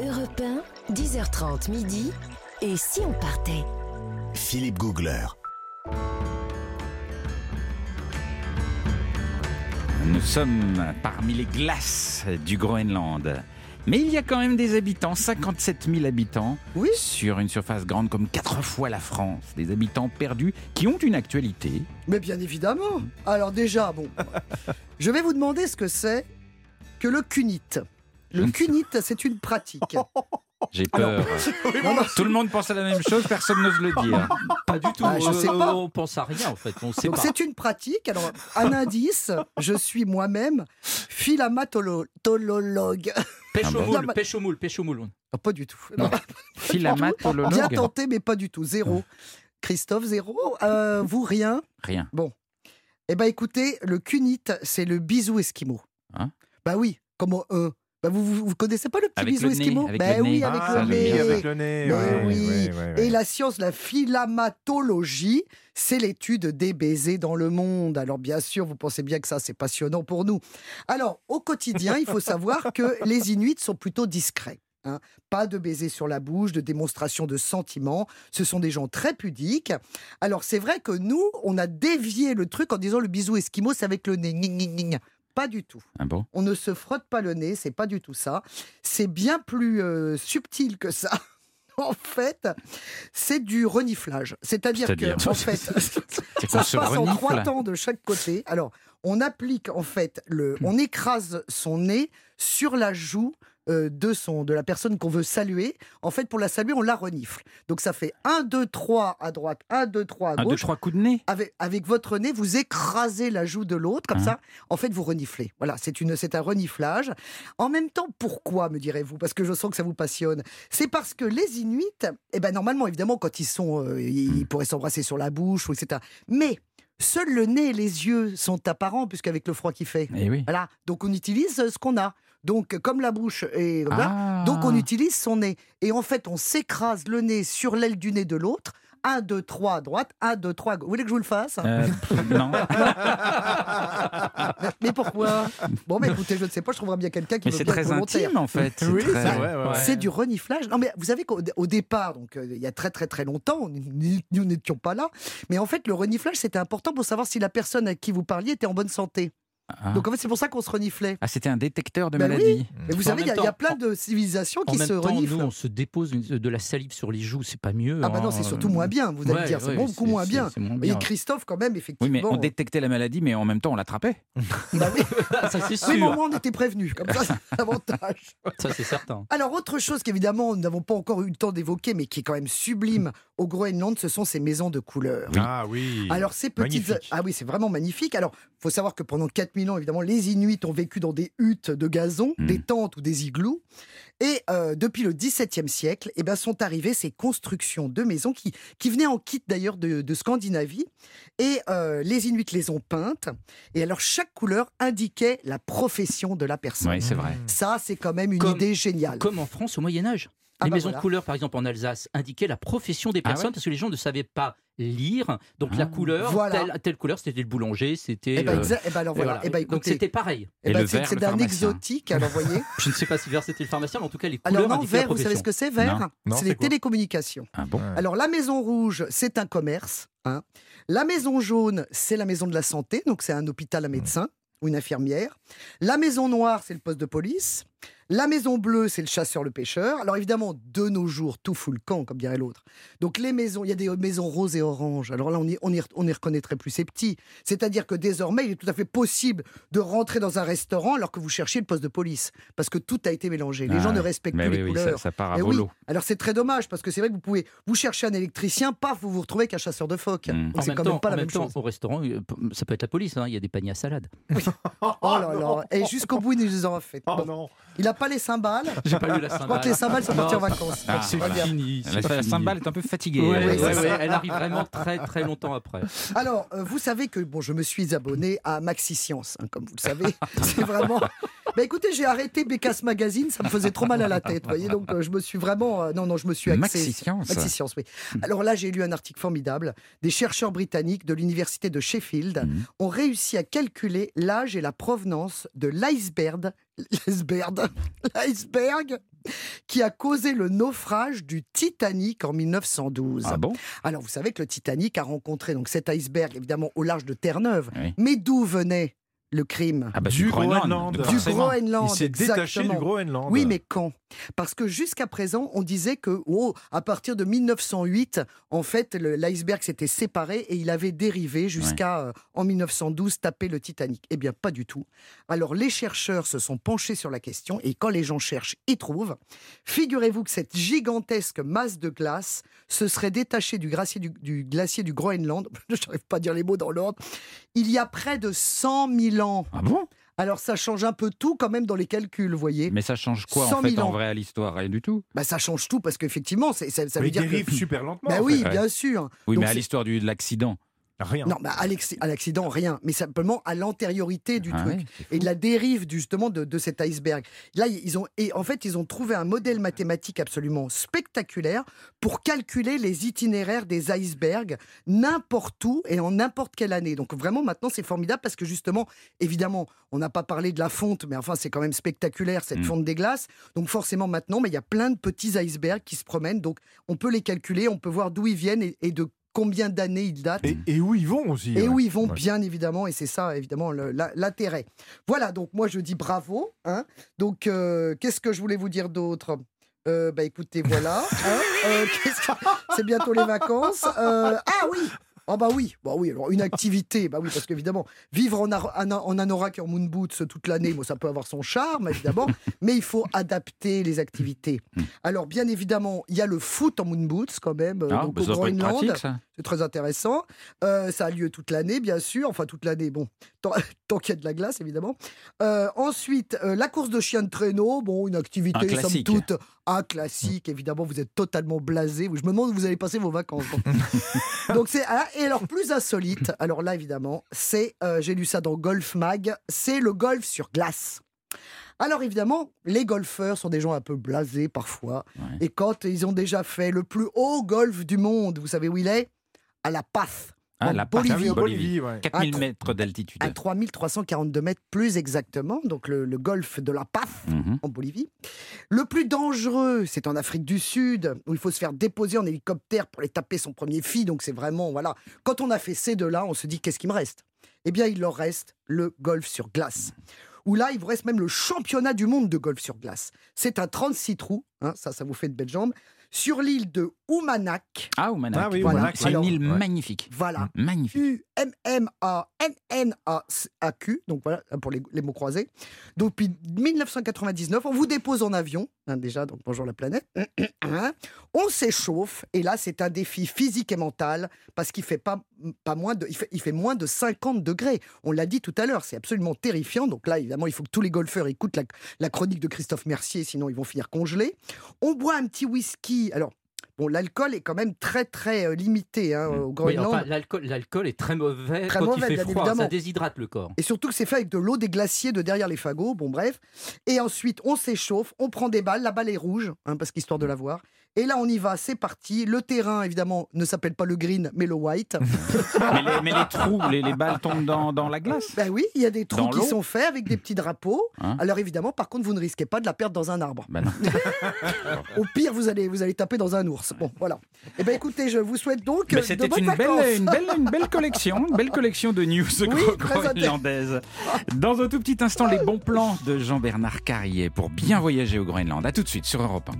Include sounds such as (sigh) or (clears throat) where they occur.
Europe 1, 10h30 midi. Et si on partait? Philippe Googler. Nous sommes parmi les glaces du Groenland. Mais il y a quand même des habitants, 57 000 habitants, Oui. sur une surface grande comme quatre fois la France. Des habitants perdus qui ont une actualité. Mais bien évidemment. Alors déjà, bon, (laughs) je vais vous demander ce que c'est que le cunite. Le cunite, c'est une pratique. (laughs) J'ai peur. (laughs) Non, non, Tout le monde pense à la même chose, personne n'ose le dire. (laughs) Pas du tout. Ah, je Euh, sais pas. On pense à rien en fait. On sait Donc pas. c'est une pratique. Alors, un indice, je suis moi-même philamatologue. Pêche au bon moule, pêche au moule, pêche au moule. Non, pas du tout. Non. Bien Philamatologue tenté, mais pas du tout. Zéro. Christophe, zéro. Euh, vous, rien. Rien. Eh ben écoutez, le cunite, c'est le bisou esquimau. Hein bah oui, comment euh, bah vous, vous, vous connaissez pas le petit bisou esquimau avec Bah le oui, avec Ah, le oui, nez. avec le nez. Ouais, oui. Et la science, la philamatologie, c'est l'étude des baisers dans le monde. Alors bien sûr, vous pensez bien que ça, c'est passionnant pour nous. Alors, au quotidien, il faut savoir que les Inuits sont plutôt discrets. hein. Pas de baisers sur la bouche, de démonstration de sentiments. Ce sont des gens très pudiques. Alors c'est vrai que nous, on a dévié le truc en disant le bisou esquimau, c'est avec le nez. Pas du tout. Ah bon? On ne se frotte pas le nez, c'est pas du tout ça. C'est bien plus euh, subtil que ça. (laughs) En fait, c'est du reniflage. C'est-à-dire que, en fait, (laughs) (laughs) ça se se passe en trois temps de chaque côté. Alors, on applique en fait le, on écrase son nez sur la joue euh, de son, de la personne qu'on veut saluer. En fait, pour la saluer, on la renifle. Donc ça fait 1, 2, 3 à droite, 1, 2, 3 à Un, deux, gauche. trois coups de nez Avec, avec votre nez, vous écrasez la joue de l'autre, comme Hein. ça, en fait, vous reniflez. Voilà, c'est une, c'est un reniflage. En même temps, pourquoi, me direz-vous? Parce que je sens que ça vous passionne. C'est parce que les Inuits, eh ben, normalement, évidemment, quand ils sont, euh, ils, pourraient s'embrasser sur la bouche, ou etc. Mais seuls le nez et les yeux sont apparents, puisqu'avec le froid qu'il fait. Eh oui. Voilà, donc on utilise euh, ce qu'on a. Donc, comme la bouche est ça, Ah. donc on utilise son nez. Et en fait, on s'écrase le nez sur l'aile du nez de l'autre. 1, 2, 3 à droite, 1, 2, 3 à gauche. Vous voulez que je vous le fasse? Euh, non, (laughs) Mais pourquoi? Bon, mais écoutez, je ne sais pas, je trouverai bien quelqu'un qui mais veut c'est bien très être volontaire. intime en fait. C'est Oui, très- c'est vrai. ouais, ouais. C'est du reniflage. Non, mais vous savez qu'au au départ, donc euh, il y a très très très longtemps, nous nous n'étions pas là, mais en fait, le reniflage, c'était important pour savoir si la personne à qui vous parliez était en bonne santé. Ah. Donc en fait, c'est pour ça qu'on se reniflait. Ah, c'était un détecteur de Ben maladie. Mais vous En savez, il y, a- y plein en- de civilisations En qui même se temps, reniflent. nous, on se dépose de la salive sur les joues, c'est pas mieux. Ah bah non, hein. c'est surtout moins bien, vous allez Ouais, me dire. C'est ouais, beaucoup moins bien. moins Et. Christophe, quand même, Oui, effectivement. mais on détectait la maladie, mais en même temps, on l'attrapait. (laughs) Bah oui. (laughs) ça c'est Oui, mais au sûr. moins, on était prévenus. Comme ça, c'est (laughs) l'avantage. Ça c'est certain. Alors, autre chose qu'évidemment, nous n'avons pas encore eu le temps d'évoquer, mais qui est quand même sublime au Groenland, ce sont ces maisons de couleurs. Ah oui. Alors, ces petites. Magnifique. Ah oui, c'est vraiment magnifique. Alors, il faut savoir que pendant 4000 ans, évidemment, les Inuits ont vécu dans des huttes de gazon, Mm. des tentes ou des igloos. Et euh, depuis le XVIIe siècle, eh ben, sont arrivées ces constructions de maisons qui, qui venaient en kit d'ailleurs de, de Scandinavie. Et euh, les Inuits les ont peintes. Et alors, chaque couleur indiquait la profession de la personne. Oui, c'est vrai. Ça, c'est quand même une Comme- idée géniale. Comme en France au Moyen Âge. Ah les bah maisons voilà. de couleur, par exemple en Alsace, indiquaient la profession des Ah personnes ouais parce que les gens ne savaient pas lire. Donc Ah. la couleur, Voilà. telle, telle couleur, c'était le boulanger, c'était. Eh ben, euh, eh ben alors voilà. Eh ben, Donc c'était pareil. eh Et ben, c'est pharmacien. exotique, alors voyez. (laughs) Je ne sais pas si vert c'était le pharmacien, mais en tout cas les couleurs Alors non, la vert, vous savez ce que c'est vert C'est les télécommunications. Ah bon Ouais. Alors la maison rouge, c'est un commerce. hein. La maison jaune, c'est la maison de la santé, donc c'est un hôpital à médecin ou une infirmière. La maison noire, c'est le poste de police. La maison bleue, c'est le chasseur, le pêcheur. Alors évidemment, de nos jours, tout fout le camp, comme dirait l'autre. Donc les maisons, il y a des maisons roses et oranges. Alors là, on y, on y, on y reconnaîtrait plus ces petits. C'est-à-dire que désormais, il est tout à fait possible de rentrer dans un restaurant alors que vous cherchez le poste de police. Parce que tout a été mélangé. Les Ah gens ne ouais. respectent Mais plus oui, les oui, ça, couleurs. ça part à oui. volo. Alors c'est très dommage parce que c'est vrai que vous pouvez vous chercher un électricien, paf, vous vous retrouvez avec un chasseur de phoques. Mm. En c'est quand temps, même pas en la même même temps, chose. au restaurant, ça peut être la police. hein, Il y a des paniers à salade. (laughs) Oh là là. Et jusqu'au bout, il nous les aura fait. Oh Bon. non. Il a pas les cymbales. (laughs) J'ai pas eu la Je crois que les cymbales sont partis en vacances. Ah, C'est voilà. fini. La, cymbale est un peu fatiguée. Ouais, elle. Oui, ouais, c'est ouais, ça. elle arrive vraiment très très longtemps après. Alors, euh, vous savez que bon, je me suis abonné à Maxi Science, hein, comme vous le savez. (laughs) C'est vraiment. Bah écoutez, j'ai arrêté Bécasse Magazine, ça me faisait trop mal à la tête, vous voyez. Donc euh, je me suis vraiment, euh, non non, je me suis axé. Maxi Science. Maxi Science, oui. Alors là, j'ai lu un article formidable. Des chercheurs britanniques de l'université de Sheffield Mhm. ont réussi à calculer l'âge et la provenance de l'iceberg, l'iceberg, l'iceberg qui a causé le naufrage du Titanic en 1912. Ah bon? Alors, vous savez que le Titanic a rencontré donc cet iceberg, évidemment, au large de Terre-Neuve. Oui. Mais d'où venait le crime Ah bah Du Groenland. Du. Groenland. Il s'est détaché du Groenland. Oui, mais quand? Parce que jusqu'à présent, on disait que, oh, à partir de 1908, en fait, l'iceberg s'était séparé et il avait dérivé jusqu'à, euh, en 1912, taper le Titanic. Eh bien, pas du tout. Alors, les chercheurs se sont penchés sur la question et quand les gens cherchent, ils trouvent. Figurez-vous que cette gigantesque masse de glace se serait détachée du glacier du, du glacier du Groenland. (laughs) Je n'arrive pas à dire les mots dans l'ordre. Il y a près de 100 000 ans. Ah bon? Alors, ça change un peu tout quand même dans les calculs, vous voyez. Mais ça change quoi 100 en 000 fait en ans. vrai à l'histoire? Rien du tout. Bah, ça change tout parce qu'effectivement, c'est- ça, ça Mais veut il dire dérive que. super lentement. Bah en oui, fait. bien sûr. Oui, Donc mais à l'histoire du- de l'accident. Rien. Non, bah, à l'accident, rien. Mais simplement à l'antériorité du Ah truc. ouais, Et de la dérive justement de, de cet iceberg. Là, ils ont et en fait ils ont trouvé un modèle mathématique absolument spectaculaire pour calculer les itinéraires des icebergs n'importe où et en n'importe quelle année. Donc vraiment maintenant c'est formidable parce que justement évidemment on n'a pas parlé de la fonte, mais enfin c'est quand même spectaculaire cette Mm. fonte des glaces. Donc forcément maintenant, mais il y a plein de petits icebergs qui se promènent. Donc on peut les calculer, on peut voir d'où ils viennent et, et de combien d'années ils datent. Et, et où ils vont aussi. Et ouais. où ils vont, Ouais. bien évidemment, et c'est ça, évidemment, l'intérêt. Voilà, donc moi je dis bravo. Hein. Donc, euh, qu'est-ce que je voulais vous dire d'autre? Euh, bah écoutez, voilà. (laughs) hein. Euh, c'est bientôt les vacances. (laughs) Ah oui Ah bah oui, bah oui, alors une activité, bah oui, parce qu'évidemment, vivre en, en, anorak et en moon boots toute l'année, bon, ça peut avoir son charme, évidemment, (laughs) mais il faut adapter les activités. Alors, bien évidemment, il y a le foot en moon boots, quand même, Ah, donc bah, au Groenland. pratique ça. C'est très intéressant. Euh, ça a lieu toute l'année, bien sûr. Enfin, toute l'année, bon, (laughs) tant, tant qu'il y a de la glace, évidemment. Euh, ensuite, euh, la course de chien de traîneau. Bon, une activité, Un somme classique. toute, un classique. Évidemment, vous êtes totalement blasé. Je me demande où vous allez passer vos vacances. (laughs) Donc, c'est. ah, et alors, plus insolite, alors là, évidemment, c'est. J'ai lu ça dans Golf Mag. C'est le golf sur glace. Alors évidemment, les golfeurs sont des gens un peu blasés parfois. Ouais. Et quand ils ont déjà fait le plus haut golf du monde, vous savez où il est? À La Paz, Ah, en la Bolivie. Ah Bolivie. Bolivie, ouais. 4000 Ah, mètres d'altitude. à 3342 mètres plus exactement, donc le, le golfe de La Paz Mhm. en Bolivie. Le plus dangereux, c'est en Afrique du Sud, où il faut se faire déposer en hélicoptère pour aller taper son premier fille. Donc c'est vraiment, voilà. Quand on a fait ces deux-là, on se dit, qu'est-ce qui me reste? Eh bien, il leur reste le golf sur glace. Où là, il vous reste même le championnat du monde de golf sur glace. C'est un 36 trous, hein, ça, ça vous fait de belles jambes, sur l'île de Oumanak. Ah, Oumanak. Ah oui, Voilà. Oumanak, C'est une île ouais. magnifique. Voilà. Magnifique. U-M-M-A-N-N-A-Q, donc voilà, pour les, les mots croisés. Donc, depuis 1999, on vous dépose en avion, hein, déjà, donc bonjour la planète. (clears throat) On s'échauffe, et là, c'est un défi physique et mental, parce qu'il fait pas, pas moins de, il fait, il fait moins de 50 degrés. On l'a dit tout à l'heure, c'est absolument terrifiant. Donc là, évidemment, il faut que tous les golfeurs écoutent la, la chronique de Christophe Mercier, sinon ils vont finir congelés. On boit un petit whisky. Alors, bon, l'alcool est quand même très, très euh, limité hein, au Oui, Groenland. enfin, l'alcool, l'alcool est très mauvais Très quand mauvais, il bien fait froid. évidemment. Ça déshydrate le corps. Et surtout que c'est fait avec de l'eau des glaciers de derrière les fagots. Bon, bref. Et ensuite, on s'échauffe, on prend des balles. La balle est rouge, hein, parce qu'histoire de la voir. Et là, on y va, c'est parti. Le terrain, évidemment, ne s'appelle pas le green, mais le white. (laughs) mais, les, mais les trous, les, les balles tombent dans, dans la glace. ben oui, il y a des trous Dans qui sont faits avec des petits drapeaux. Hein Alors évidemment, par contre, vous ne risquez pas de la perdre dans un arbre. Bah non. (laughs) Au pire, vous allez, vous allez taper dans un ours. Bon, voilà. Eh bien, écoutez, je vous souhaite donc de c'était une belle, une, belle, une belle collection, une belle collection de news Oui, groenlandaises. Dans un tout petit instant, les bons plans de Jean-Bernard Carrier pour bien voyager au Groenland. A tout de suite sur Europe 1.